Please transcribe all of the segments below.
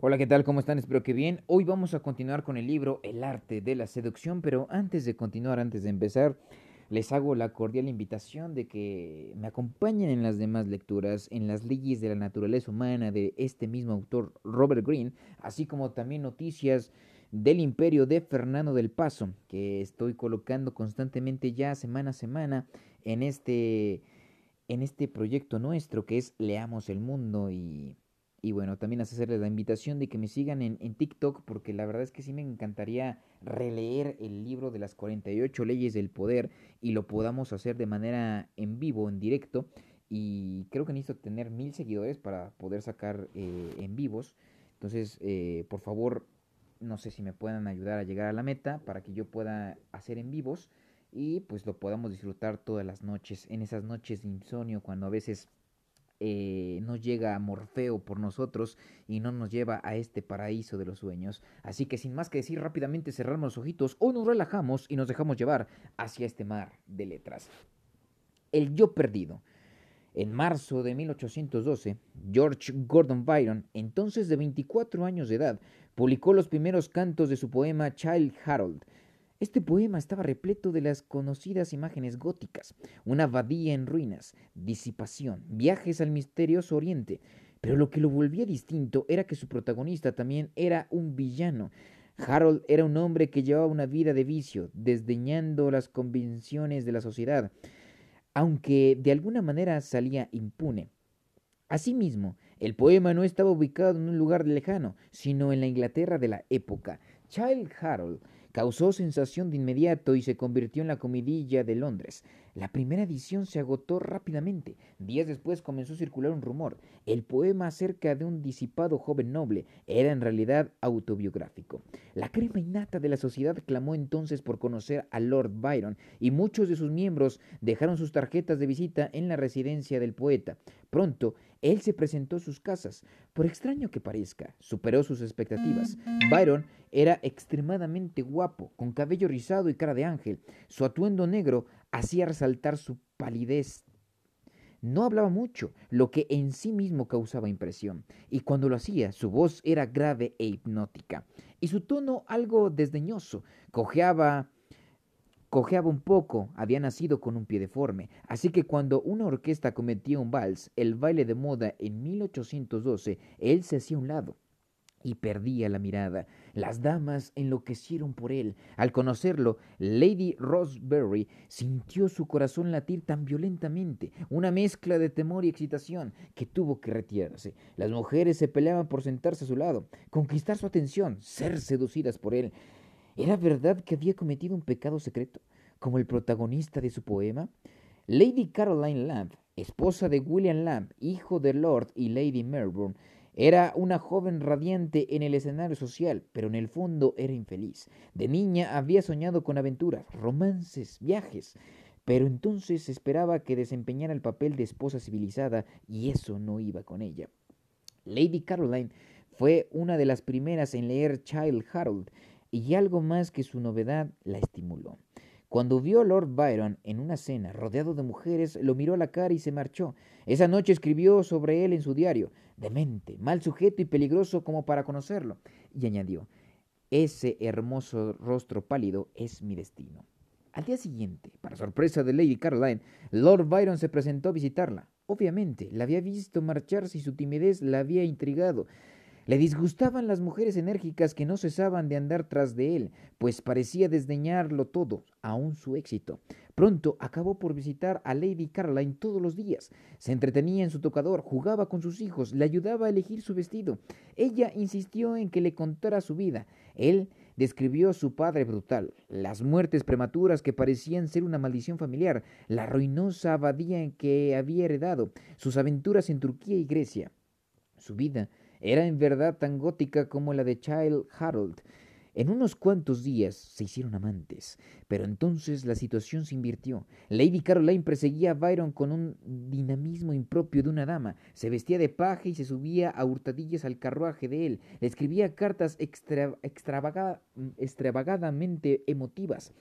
Hola, ¿qué tal? ¿Cómo están? Espero que bien. Hoy vamos a continuar con el libro El arte de la seducción, pero antes de continuar, antes de empezar, les hago la cordial invitación de que me acompañen en las demás lecturas, en las leyes de la naturaleza humana de este mismo autor Robert Greene, así como también noticias del imperio de Fernando del Paso, que estoy colocando constantemente ya semana a semana en este, en este proyecto nuestro que es Leamos el Mundo y y bueno, también hacerles la invitación de que me sigan en, en, TikTok porque la verdad es que sí me encantaría releer el libro de las 48 leyes del poder y lo podamos hacer de manera en vivo, en directo. Y creo que necesito tener mil seguidores para poder sacar eh, en vivos. Entonces, eh, por favor, no sé si me puedan ayudar a llegar a la meta para que yo pueda hacer en vivos y pues lo podamos disfrutar todas las noches, en esas noches de insomnio, cuando a veces eh, no llega Morfeo por nosotros y no nos lleva a este paraíso de los sueños. Así que sin más que decir, rápidamente cerramos los ojitos o nos relajamos y nos dejamos llevar hacia este mar de letras. El yo perdido. En marzo de 1812, George Gordon Byron, entonces de 24 años de edad, publicó los primeros cantos de su poema Child Harold, este poema estaba repleto de las conocidas imágenes góticas, una abadía en ruinas, disipación, viajes al misterioso oriente, pero lo que lo volvía distinto era que su protagonista también era un villano. Harold era un hombre que llevaba una vida de vicio, desdeñando las convenciones de la sociedad, aunque de alguna manera salía impune. Asimismo, el poema no estaba ubicado en un lugar lejano, sino en la Inglaterra de la época. Child Harold Causó sensación de inmediato y se convirtió en la comidilla de Londres. La primera edición se agotó rápidamente. Días después comenzó a circular un rumor. El poema acerca de un disipado joven noble era en realidad autobiográfico. La crema innata de la sociedad clamó entonces por conocer a Lord Byron y muchos de sus miembros dejaron sus tarjetas de visita en la residencia del poeta. Pronto, él se presentó a sus casas. Por extraño que parezca, superó sus expectativas. Byron era extremadamente guapo, con cabello rizado y cara de ángel. Su atuendo negro hacía resaltar su palidez. No hablaba mucho, lo que en sí mismo causaba impresión, y cuando lo hacía su voz era grave e hipnótica, y su tono algo desdeñoso. Cojeaba Cojeaba un poco, había nacido con un pie deforme, así que cuando una orquesta cometía un vals, el baile de moda en 1812, él se hacía a un lado y perdía la mirada. Las damas enloquecieron por él. Al conocerlo, Lady Roseberry sintió su corazón latir tan violentamente, una mezcla de temor y excitación, que tuvo que retirarse. Las mujeres se peleaban por sentarse a su lado, conquistar su atención, ser seducidas por él. ¿Era verdad que había cometido un pecado secreto, como el protagonista de su poema? Lady Caroline Lamb, esposa de William Lamb, hijo de Lord y Lady Melbourne, era una joven radiante en el escenario social, pero en el fondo era infeliz. De niña había soñado con aventuras, romances, viajes, pero entonces esperaba que desempeñara el papel de esposa civilizada y eso no iba con ella. Lady Caroline fue una de las primeras en leer Child Harold y algo más que su novedad la estimuló. Cuando vio a Lord Byron en una cena rodeado de mujeres, lo miró a la cara y se marchó. Esa noche escribió sobre él en su diario, demente, mal sujeto y peligroso como para conocerlo, y añadió, ese hermoso rostro pálido es mi destino. Al día siguiente, para sorpresa de Lady Caroline, Lord Byron se presentó a visitarla. Obviamente, la había visto marcharse y su timidez la había intrigado. Le disgustaban las mujeres enérgicas que no cesaban de andar tras de él, pues parecía desdeñarlo todo, aun su éxito. Pronto acabó por visitar a Lady Caroline todos los días. Se entretenía en su tocador, jugaba con sus hijos, le ayudaba a elegir su vestido. Ella insistió en que le contara su vida. Él describió a su padre brutal, las muertes prematuras que parecían ser una maldición familiar, la ruinosa abadía en que había heredado, sus aventuras en Turquía y Grecia. Su vida era en verdad tan gótica como la de Child Harold. En unos cuantos días se hicieron amantes, pero entonces la situación se invirtió. Lady Caroline perseguía a Byron con un dinamismo impropio de una dama. Se vestía de paje y se subía a hurtadillas al carruaje de él. Le escribía cartas extravagadamente emotivas.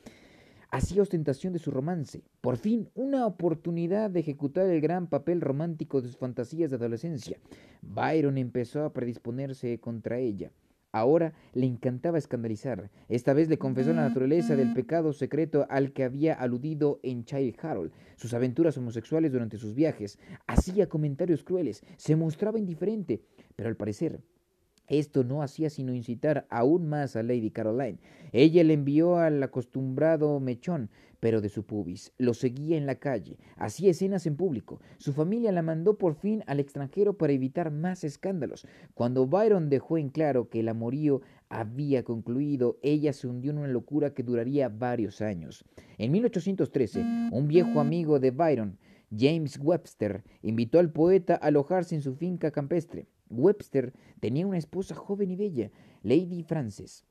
Hacía ostentación de su romance. Por fin, una oportunidad de ejecutar el gran papel romántico de sus fantasías de adolescencia. Byron empezó a predisponerse contra ella. Ahora le encantaba escandalizar. Esta vez le confesó la naturaleza del pecado secreto al que había aludido en Child Harold, sus aventuras homosexuales durante sus viajes. Hacía comentarios crueles, se mostraba indiferente, pero al parecer esto no hacía sino incitar aún más a Lady Caroline. Ella le envió al acostumbrado mechón, pero de su pubis. Lo seguía en la calle, hacía escenas en público. Su familia la mandó por fin al extranjero para evitar más escándalos. Cuando Byron dejó en claro que el amorío había concluido, ella se hundió en una locura que duraría varios años. En 1813, un viejo amigo de Byron, James Webster, invitó al poeta a alojarse en su finca campestre. Webster tenía una esposa joven y bella, Lady Frances,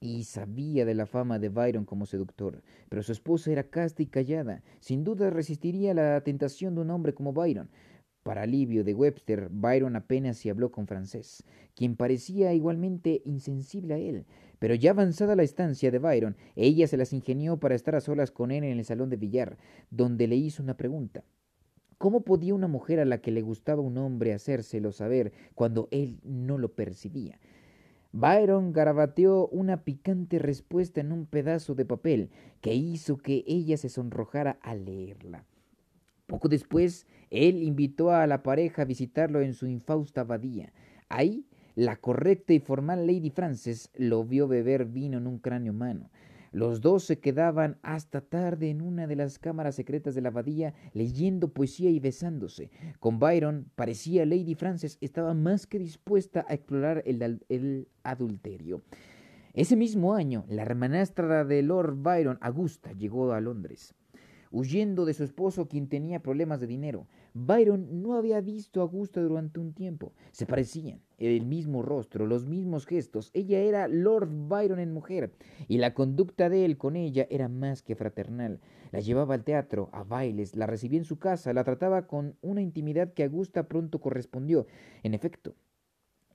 y sabía de la fama de Byron como seductor, pero su esposa era casta y callada. Sin duda resistiría la tentación de un hombre como Byron. Para alivio de Webster, Byron apenas se habló con Frances, quien parecía igualmente insensible a él. Pero ya avanzada la estancia de Byron, ella se las ingenió para estar a solas con él en el salón de billar, donde le hizo una pregunta. ¿Cómo podía una mujer a la que le gustaba un hombre hacérselo saber cuando él no lo percibía? Byron garabateó una picante respuesta en un pedazo de papel que hizo que ella se sonrojara al leerla. Poco después, él invitó a la pareja a visitarlo en su infausta abadía. Ahí, la correcta y formal Lady Frances lo vio beber vino en un cráneo humano. Los dos se quedaban hasta tarde en una de las cámaras secretas de la abadía leyendo poesía y besándose. Con Byron parecía Lady Frances estaba más que dispuesta a explorar el, el adulterio. Ese mismo año, la hermanastra de Lord Byron, Augusta, llegó a Londres huyendo de su esposo quien tenía problemas de dinero. Byron no había visto a Augusta durante un tiempo. Se parecían, el mismo rostro, los mismos gestos. Ella era Lord Byron en mujer, y la conducta de él con ella era más que fraternal. La llevaba al teatro, a bailes, la recibía en su casa, la trataba con una intimidad que Augusta pronto correspondió. En efecto,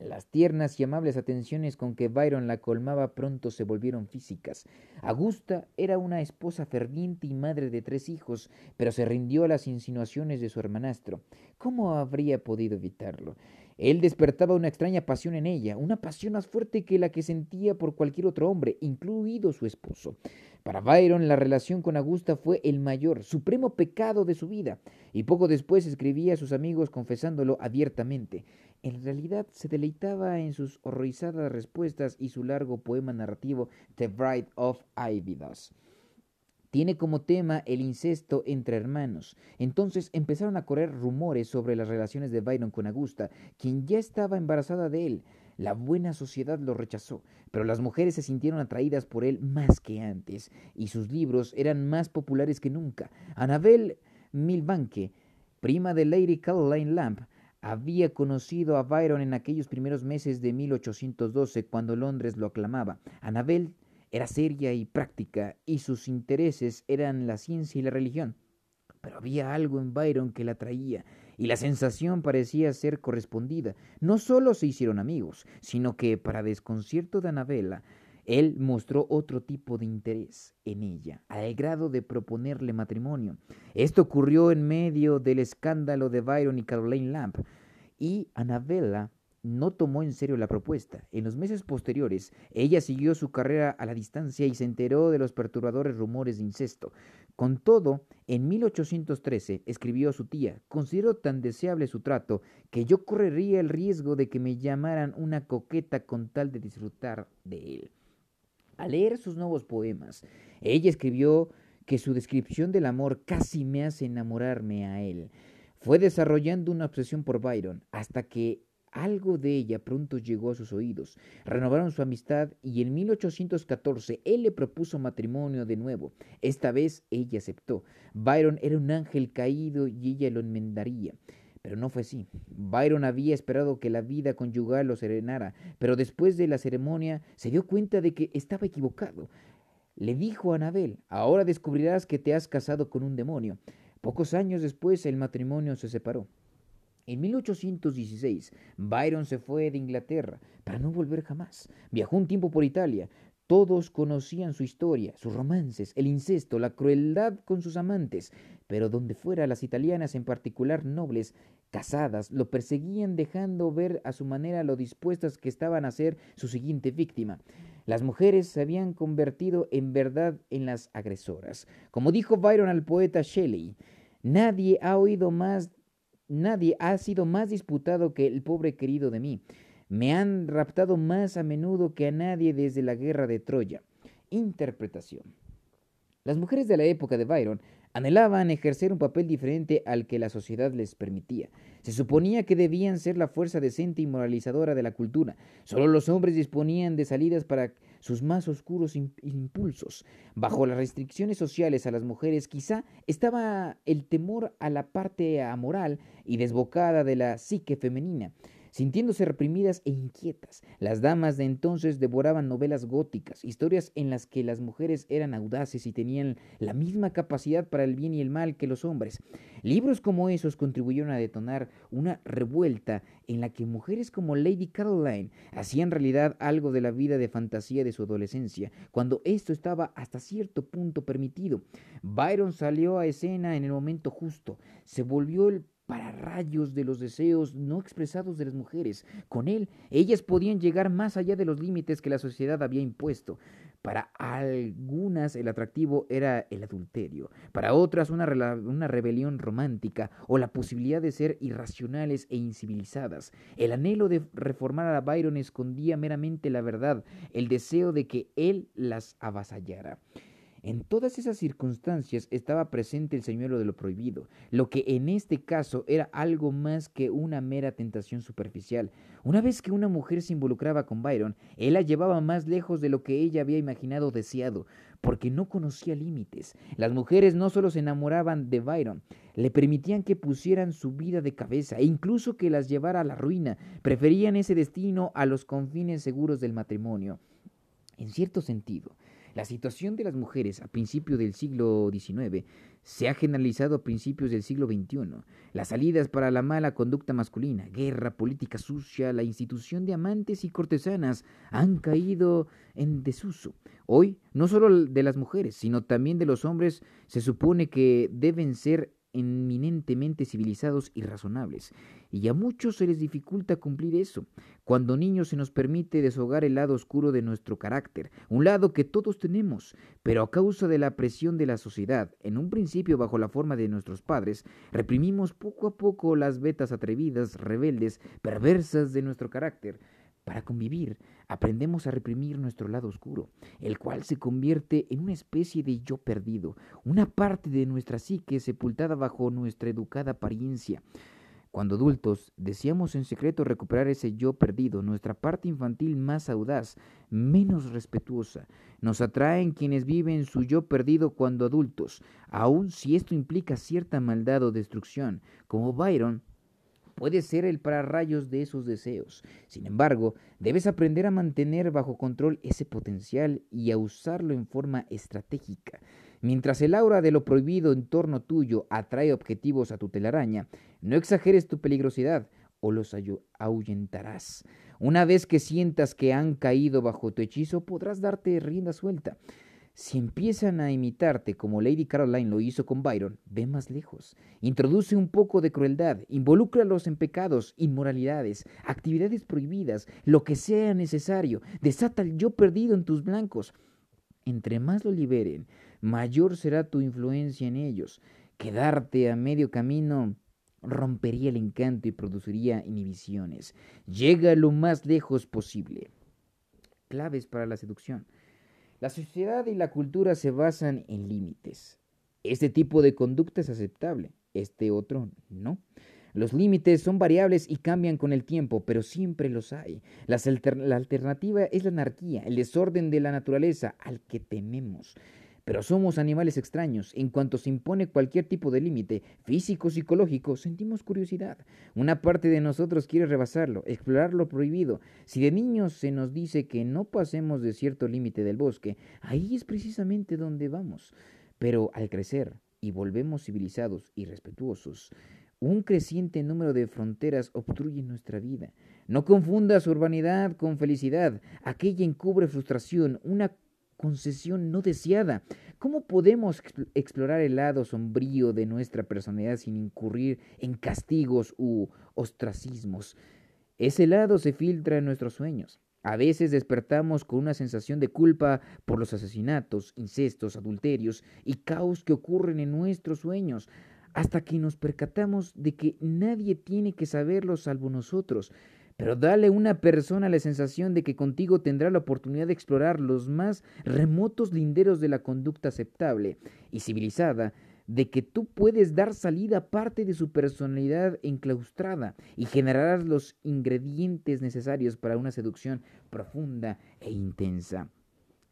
las tiernas y amables atenciones con que Byron la colmaba pronto se volvieron físicas. Augusta era una esposa ferviente y madre de tres hijos, pero se rindió a las insinuaciones de su hermanastro. ¿Cómo habría podido evitarlo? Él despertaba una extraña pasión en ella, una pasión más fuerte que la que sentía por cualquier otro hombre, incluido su esposo. Para Byron la relación con Augusta fue el mayor, supremo pecado de su vida, y poco después escribía a sus amigos confesándolo abiertamente. En realidad se deleitaba en sus horrorizadas respuestas y su largo poema narrativo The Bride of Ividas. Tiene como tema el incesto entre hermanos. Entonces empezaron a correr rumores sobre las relaciones de Byron con Augusta, quien ya estaba embarazada de él. La buena sociedad lo rechazó, pero las mujeres se sintieron atraídas por él más que antes, y sus libros eran más populares que nunca. Annabel Milbanke, prima de Lady Caroline Lamb, había conocido a Byron en aquellos primeros meses de 1812 cuando Londres lo aclamaba. Anabel era seria y práctica y sus intereses eran la ciencia y la religión. Pero había algo en Byron que la atraía y la sensación parecía ser correspondida. No solo se hicieron amigos, sino que, para desconcierto de Anabela, él mostró otro tipo de interés en ella, al grado de proponerle matrimonio. Esto ocurrió en medio del escándalo de Byron y Caroline Lamp, y Annabella no tomó en serio la propuesta. En los meses posteriores, ella siguió su carrera a la distancia y se enteró de los perturbadores rumores de incesto. Con todo, en 1813 escribió a su tía, considero tan deseable su trato que yo correría el riesgo de que me llamaran una coqueta con tal de disfrutar de él. Al leer sus nuevos poemas, ella escribió que su descripción del amor casi me hace enamorarme a él. Fue desarrollando una obsesión por Byron hasta que algo de ella pronto llegó a sus oídos. Renovaron su amistad y en 1814 él le propuso matrimonio de nuevo. Esta vez ella aceptó. Byron era un ángel caído y ella lo enmendaría. Pero no fue así. Byron había esperado que la vida conyugal lo serenara, pero después de la ceremonia se dio cuenta de que estaba equivocado. Le dijo a Anabel, ahora descubrirás que te has casado con un demonio. Pocos años después el matrimonio se separó. En 1816, Byron se fue de Inglaterra para no volver jamás. Viajó un tiempo por Italia, Todos conocían su historia, sus romances, el incesto, la crueldad con sus amantes, pero donde fuera las italianas, en particular nobles, casadas, lo perseguían dejando ver a su manera lo dispuestas que estaban a ser su siguiente víctima. Las mujeres se habían convertido en verdad en las agresoras. Como dijo Byron al poeta Shelley, nadie ha oído más, nadie ha sido más disputado que el pobre querido de mí. Me han raptado más a menudo que a nadie desde la guerra de Troya. Interpretación. Las mujeres de la época de Byron anhelaban ejercer un papel diferente al que la sociedad les permitía. Se suponía que debían ser la fuerza decente y moralizadora de la cultura. Solo los hombres disponían de salidas para sus más oscuros impulsos. Bajo las restricciones sociales a las mujeres quizá estaba el temor a la parte amoral y desbocada de la psique femenina. Sintiéndose reprimidas e inquietas, las damas de entonces devoraban novelas góticas, historias en las que las mujeres eran audaces y tenían la misma capacidad para el bien y el mal que los hombres. Libros como esos contribuyeron a detonar una revuelta en la que mujeres como Lady Caroline hacían realidad algo de la vida de fantasía de su adolescencia, cuando esto estaba hasta cierto punto permitido. Byron salió a escena en el momento justo, se volvió el para rayos de los deseos no expresados de las mujeres. Con él, ellas podían llegar más allá de los límites que la sociedad había impuesto. Para algunas el atractivo era el adulterio, para otras una, una, rebelión romántica o la posibilidad de ser irracionales e incivilizadas. El anhelo de reformar a Byron escondía meramente la verdad, el deseo de que él las avasallara. En todas esas circunstancias estaba presente el señuelo de lo prohibido, lo que en este caso era algo más que una mera tentación superficial. Una vez que una mujer se involucraba con Byron, él la llevaba más lejos de lo que ella había imaginado o deseado, porque no conocía límites. Las mujeres no solo se enamoraban de Byron, le permitían que pusieran su vida de cabeza e incluso que las llevara a la ruina. Preferían ese destino a los confines seguros del matrimonio. En cierto sentido, la situación de las mujeres a principios del siglo XIX se ha generalizado a principios del siglo XXI. Las salidas para la mala conducta masculina, guerra, política sucia, la institución de amantes y cortesanas han caído en desuso. Hoy, no solo de las mujeres, sino también de los hombres, se supone que deben ser eminentemente civilizados y razonables, y a muchos se les dificulta cumplir eso. Cuando niños se nos permite deshogar el lado oscuro de nuestro carácter, un lado que todos tenemos, pero a causa de la presión de la sociedad, en un principio bajo la forma de nuestros padres, reprimimos poco a poco las vetas atrevidas, rebeldes, perversas de nuestro carácter, para convivir, aprendemos a reprimir nuestro lado oscuro, el cual se convierte en una especie de yo perdido, una parte de nuestra psique sepultada bajo nuestra educada apariencia. Cuando adultos deseamos en secreto recuperar ese yo perdido, nuestra parte infantil más audaz, menos respetuosa. Nos atraen quienes viven su yo perdido cuando adultos, aun si esto implica cierta maldad o destrucción, como Byron puede ser el pararrayos de esos deseos. Sin embargo, debes aprender a mantener bajo control ese potencial y a usarlo en forma estratégica. Mientras el aura de lo prohibido en torno tuyo atrae objetivos a tu telaraña, no exageres tu peligrosidad o los ahuyentarás. Una vez que sientas que han caído bajo tu hechizo, podrás darte rienda suelta. Si empiezan a imitarte como Lady Caroline lo hizo con Byron, ve más lejos. Introduce un poco de crueldad, involúcralos en pecados, inmoralidades, actividades prohibidas, lo que sea necesario. Desata el yo perdido en tus blancos. Entre más lo liberen, mayor será tu influencia en ellos. Quedarte a medio camino rompería el encanto y produciría inhibiciones. Llega lo más lejos posible. Claves para la seducción. La sociedad y la cultura se basan en límites. Este tipo de conducta es aceptable, este otro no. Los límites son variables y cambian con el tiempo, pero siempre los hay. la alternativa es la anarquía, el desorden de la naturaleza al que tememos. Pero somos animales extraños. En cuanto se impone cualquier tipo de límite, físico, psicológico, sentimos curiosidad. Una parte de nosotros quiere rebasarlo, explorar lo prohibido. Si de niños se nos dice que no pasemos de cierto límite del bosque, ahí es precisamente donde vamos. Pero al crecer y volvemos civilizados y respetuosos, un creciente número de fronteras obstruyen nuestra vida. No confundas urbanidad con felicidad. Aquella encubre frustración, una concesión no deseada. ¿Cómo podemos explorar el lado sombrío de nuestra personalidad sin incurrir en castigos u ostracismos? Ese lado se filtra en nuestros sueños. A veces despertamos con una sensación de culpa por los asesinatos, incestos, adulterios y caos que ocurren en nuestros sueños hasta que nos percatamos de que nadie tiene que saberlo salvo nosotros. Pero dale a una persona la sensación de que contigo tendrá la oportunidad de explorar los más remotos linderos de la conducta aceptable y civilizada, de que tú puedes dar salida a parte de su personalidad enclaustrada y generar los ingredientes necesarios para una seducción profunda e intensa.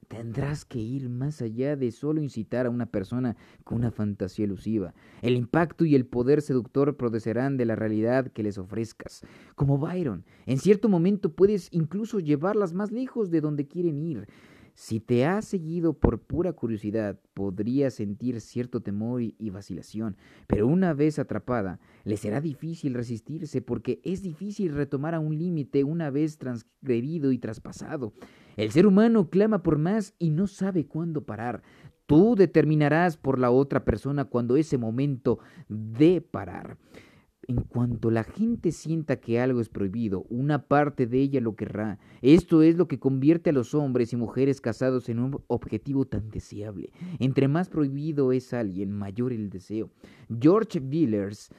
Tendrás que ir más allá de solo incitar a una persona con una fantasía elusiva. El impacto y el poder seductor producerán de la realidad que les ofrezcas. Como Byron, en cierto momento puedes incluso llevarlas más lejos de donde quieren ir. Si te has seguido por pura curiosidad, podría sentir cierto temor y vacilación, pero una vez atrapada, le será difícil resistirse porque es difícil retomar a un límite una vez transgredido y traspasado. El ser humano clama por más y no sabe cuándo parar. Tú determinarás por la otra persona cuando ese momento de parar. En cuanto la gente sienta que algo es prohibido, una parte de ella lo querrá. Esto es lo que convierte a los hombres y mujeres casados en un objetivo tan deseable. Entre más prohibido es alguien, mayor el deseo. George Villers,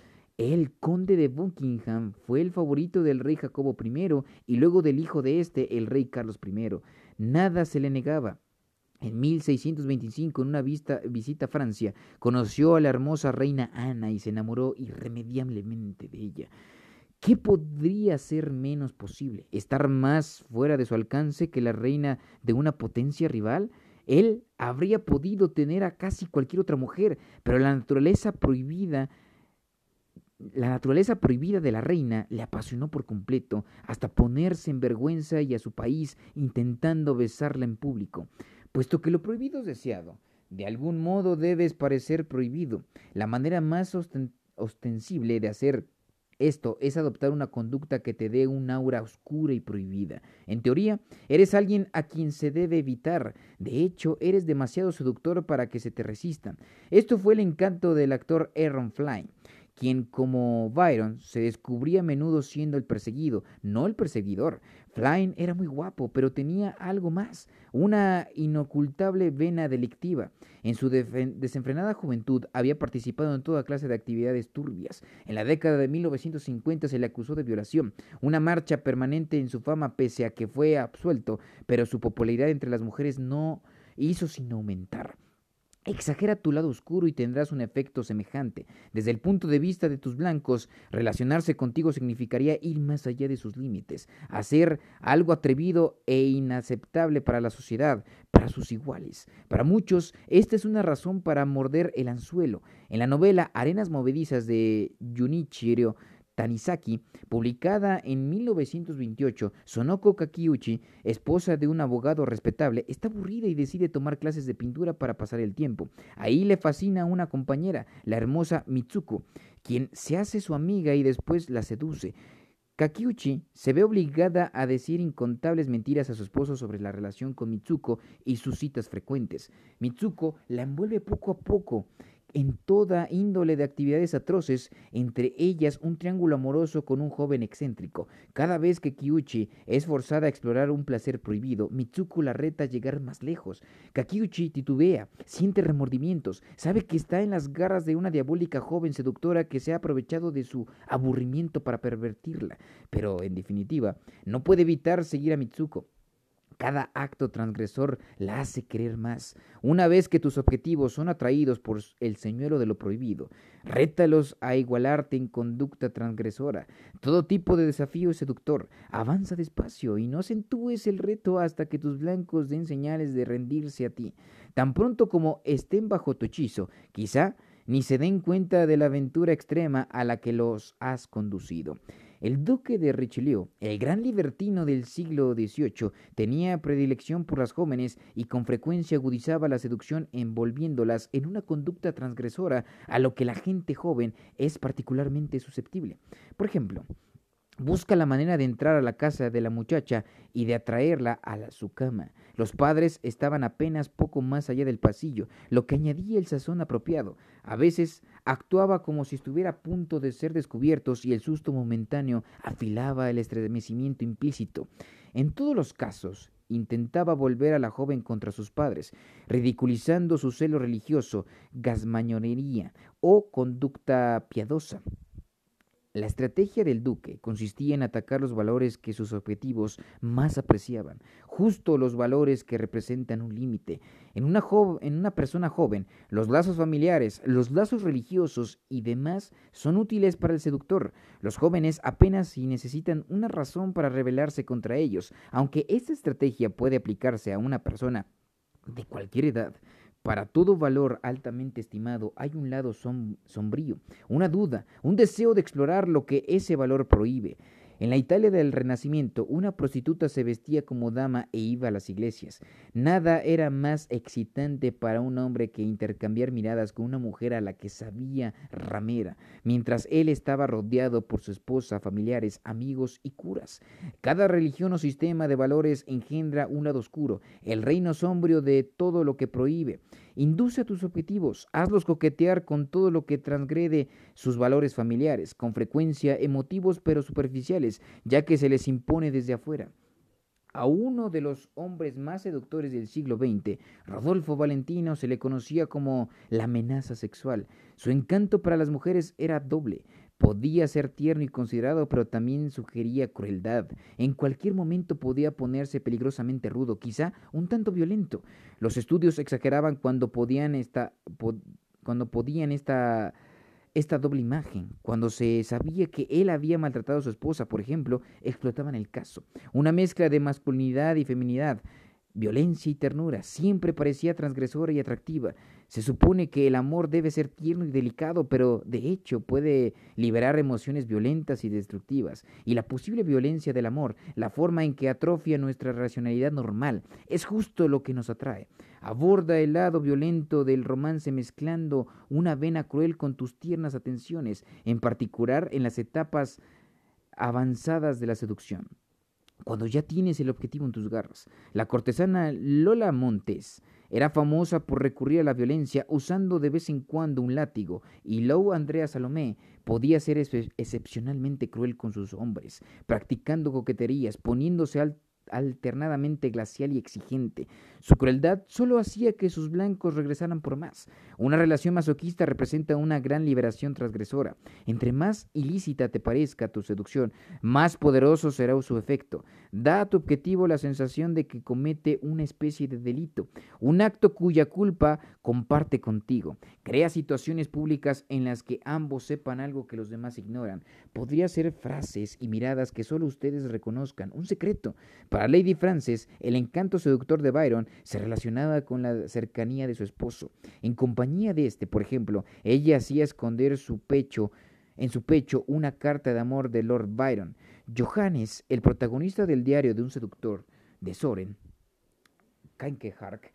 el conde de Buckingham, fue el favorito del rey Jacobo I y luego del hijo de este, el rey Carlos I. Nada se le negaba. En 1625, en una visita a Francia, conoció a la hermosa reina Ana y se enamoró irremediablemente de ella. ¿Qué podría ser menos posible? ¿Estar más fuera de su alcance que la reina de una potencia rival? Él habría podido tener a casi cualquier otra mujer, pero la naturaleza prohibida la naturaleza prohibida de la reina le apasionó por completo, hasta ponerse en vergüenza y a su país intentando besarla en público. Puesto que lo prohibido es deseado, de algún modo debes parecer prohibido. La manera más ostensible de hacer esto es adoptar una conducta que te dé un aura oscura y prohibida. En teoría, eres alguien a quien se debe evitar. De hecho, eres demasiado seductor para que se te resistan. Esto fue el encanto del actor Aaron Flynn quien como Byron se descubría a menudo siendo el perseguido, no el perseguidor. Flynn era muy guapo, pero tenía algo más, una inocultable vena delictiva. En su desenfrenada juventud había participado en toda clase de actividades turbias. En la década de 1950 se le acusó de violación, una marcha permanente en su fama pese a que fue absuelto, pero su popularidad entre las mujeres no hizo sino aumentar. Exagera tu lado oscuro y tendrás un efecto semejante. Desde el punto de vista de tus blancos, relacionarse contigo significaría ir más allá de sus límites, hacer algo atrevido e inaceptable para la sociedad, para sus iguales. Para muchos, esta es una razón para morder el anzuelo. En la novela Arenas Movedizas de Junichiro Tanizaki, publicada en 1928, Sonoko Kakiuchi, esposa de un abogado respetable, está aburrida y decide tomar clases de pintura para pasar el tiempo. Ahí le fascina una compañera, la hermosa Mitsuko, quien se hace su amiga y después la seduce. Kakiuchi se ve obligada a decir incontables mentiras a su esposo sobre la relación con Mitsuko y sus citas frecuentes. Mitsuko la envuelve poco a poco en toda índole de actividades atroces, entre ellas un triángulo amoroso con un joven excéntrico. Cada vez que Kyuchi es forzada a explorar un placer prohibido, Mitsuko la reta a llegar más lejos. Kakiuchi titubea, siente remordimientos, sabe que está en las garras de una diabólica joven seductora que se ha aprovechado de su aburrimiento para pervertirla, pero en definitiva, no puede evitar seguir a Mitsuko. Cada acto transgresor la hace querer más. Una vez que tus objetivos son atraídos por el señuelo de lo prohibido, rétalos a igualarte en conducta transgresora. Todo tipo de desafío es seductor. Avanza despacio y no acentúes el reto hasta que tus blancos den señales de rendirse a ti. Tan pronto como estén bajo tu hechizo, quizá ni se den cuenta de la aventura extrema a la que los has conducido. El duque de Richelieu, el gran libertino del siglo XVIII, tenía predilección por las jóvenes y con frecuencia agudizaba la seducción envolviéndolas en una conducta transgresora a lo que la gente joven es particularmente susceptible. Por ejemplo, Busca la manera de entrar a la casa de la muchacha y de atraerla a su cama. Los padres estaban apenas poco más allá del pasillo, lo que añadía el sazón apropiado. A veces actuaba como si estuviera a punto de ser descubiertos y el susto momentáneo afilaba el estremecimiento implícito. En todos los casos, intentaba volver a la joven contra sus padres, ridiculizando su celo religioso, gasmañonería o conducta piadosa. La estrategia del duque consistía en atacar los valores que sus objetivos más apreciaban, justo los valores que representan un límite. En una, en una persona joven, los lazos familiares, los lazos religiosos y demás son útiles para el seductor. Los jóvenes apenas si necesitan una razón para rebelarse contra ellos, aunque esta estrategia puede aplicarse a una persona de cualquier edad. Para todo valor altamente estimado hay un lado sombrío, una duda, un deseo de explorar lo que ese valor prohíbe. En la Italia del Renacimiento, una prostituta se vestía como dama e iba a las iglesias. Nada era más excitante para un hombre que intercambiar miradas con una mujer a la que sabía ramera, mientras él estaba rodeado por su esposa, familiares, amigos y curas. Cada religión o sistema de valores engendra un lado oscuro, el reino sombrío de todo lo que prohíbe. Induce a tus objetivos, hazlos coquetear con todo lo que transgrede sus valores familiares, con frecuencia emotivos pero superficiales, ya que se les impone desde afuera. A uno de los hombres más seductores del siglo XX, Rodolfo Valentino, se le conocía como la amenaza sexual. Su encanto para las mujeres era doble. Podía ser tierno y considerado, pero también sugería crueldad. En cualquier momento podía ponerse peligrosamente rudo, quizá un tanto violento. Los estudios exageraban cuando podían esta, cuando podían esta, esta doble imagen. Cuando se sabía que él había maltratado a su esposa, por ejemplo, explotaban el caso. Una mezcla de masculinidad y feminidad, violencia y ternura, siempre parecía transgresora y atractiva. Se supone que el amor debe ser tierno y delicado, pero de hecho puede liberar emociones violentas y destructivas. Y la posible violencia del amor, la forma en que atrofia nuestra racionalidad normal, es justo lo que nos atrae. Aborda el lado violento del romance mezclando una vena cruel con tus tiernas atenciones, en particular en las etapas avanzadas de la seducción cuando ya tienes el objetivo en tus garras. La cortesana Lola Montes era famosa por recurrir a la violencia usando de vez en cuando un látigo, y Lou Andrea Salomé podía ser excepcionalmente cruel con sus hombres, practicando coqueterías, poniéndose al alternadamente glacial y exigente. Su crueldad solo hacía que sus blancos regresaran por más. Una relación masoquista representa una gran liberación transgresora. Entre más ilícita te parezca tu seducción, más poderoso será su efecto. Da a tu objetivo la sensación de que comete una especie de delito, un acto cuya culpa comparte contigo. Crea situaciones públicas en las que ambos sepan algo que los demás ignoran. Podría ser frases y miradas que solo ustedes reconozcan, un secreto. Lady Frances, el encanto seductor de Byron se relacionaba con la cercanía de su esposo. En compañía de este, por ejemplo, ella hacía esconder en su pecho una carta de amor de Lord Byron. Johannes, el protagonista del diario de un seductor de Soren, Hark,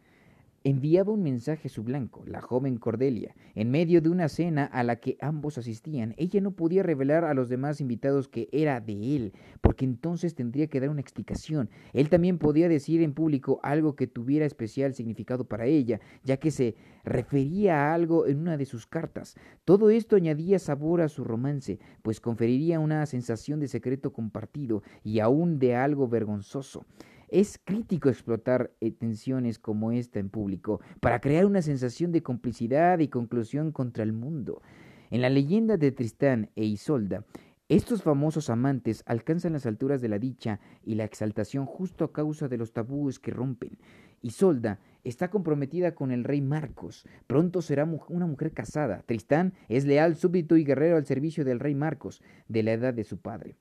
enviaba un mensaje a su blanco, la joven Cordelia, en medio de una cena a la que ambos asistían. Ella no podía revelar a los demás invitados que era de él, porque entonces tendría que dar una explicación. Él también podía decir en público algo que tuviera especial significado para ella, ya que se refería a algo en una de sus cartas. Todo esto añadía sabor a su romance, pues conferiría una sensación de secreto compartido y aún de algo vergonzoso. Es crítico explotar eh, tensiones como esta en público para crear una sensación de complicidad y conclusión contra el mundo. En la leyenda de Tristán e Isolda, estos famosos amantes alcanzan las alturas de la dicha y la exaltación justo a causa de los tabúes que rompen. Isolda está comprometida con el rey Marcos. Pronto será una mujer casada. Tristán es leal, súbdito y guerrero al servicio del rey Marcos, de la edad de su padre.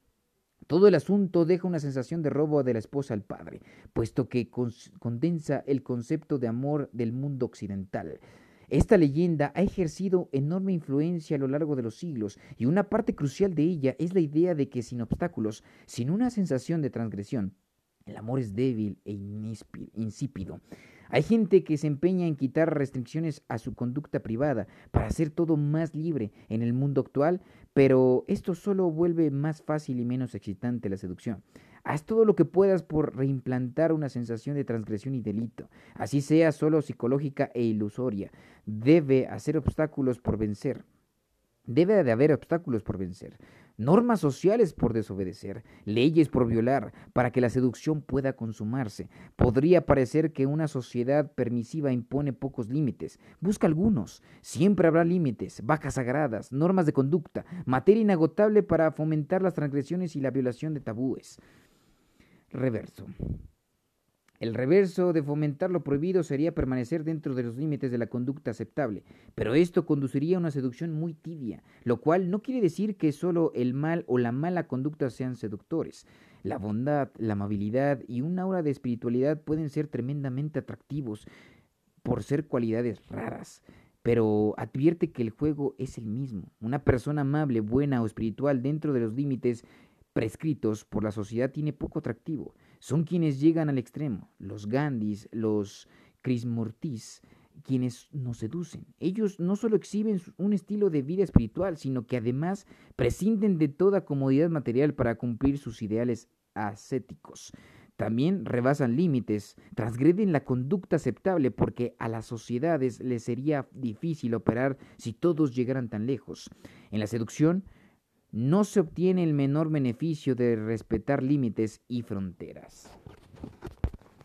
Todo el asunto deja una sensación de robo de la esposa al padre, puesto que condensa el concepto de amor del mundo occidental. Esta leyenda ha ejercido enorme influencia a lo largo de los siglos y una parte crucial de ella es la idea de que sin obstáculos, sin una sensación de transgresión, el amor es débil e insípido. Hay gente que se empeña en quitar restricciones a su conducta privada para hacer todo más libre en el mundo actual, pero esto solo vuelve más fácil y menos excitante la seducción. Haz todo lo que puedas por reimplantar una sensación de transgresión y delito, así sea solo psicológica e ilusoria. Debe hacer obstáculos por vencer. Debe de haber obstáculos por vencer, normas sociales por desobedecer, leyes por violar, para que la seducción pueda consumarse. Podría parecer que una sociedad permisiva impone pocos límites. Busca algunos. Siempre habrá límites, vacas sagradas, normas de conducta, materia inagotable para fomentar las transgresiones y la violación de tabúes. Reverso. El reverso de fomentar lo prohibido sería permanecer dentro de los límites de la conducta aceptable, pero esto conduciría a una seducción muy tibia, lo cual no quiere decir que solo el mal o la mala conducta sean seductores. La bondad, la amabilidad y un aura de espiritualidad pueden ser tremendamente atractivos por ser cualidades raras, pero advierte que el juego es el mismo. Una persona amable, buena o espiritual dentro de los límites prescritos por la sociedad tiene poco atractivo. Son quienes llegan al extremo, los Gandhis, los Krismurtis, quienes nos seducen. Ellos no solo exhiben un estilo de vida espiritual, sino que además prescinden de toda comodidad material para cumplir sus ideales ascéticos. También rebasan límites, transgreden la conducta aceptable porque a las sociedades les sería difícil operar si todos llegaran tan lejos. En la seducción, no se obtiene el menor beneficio de respetar límites y fronteras.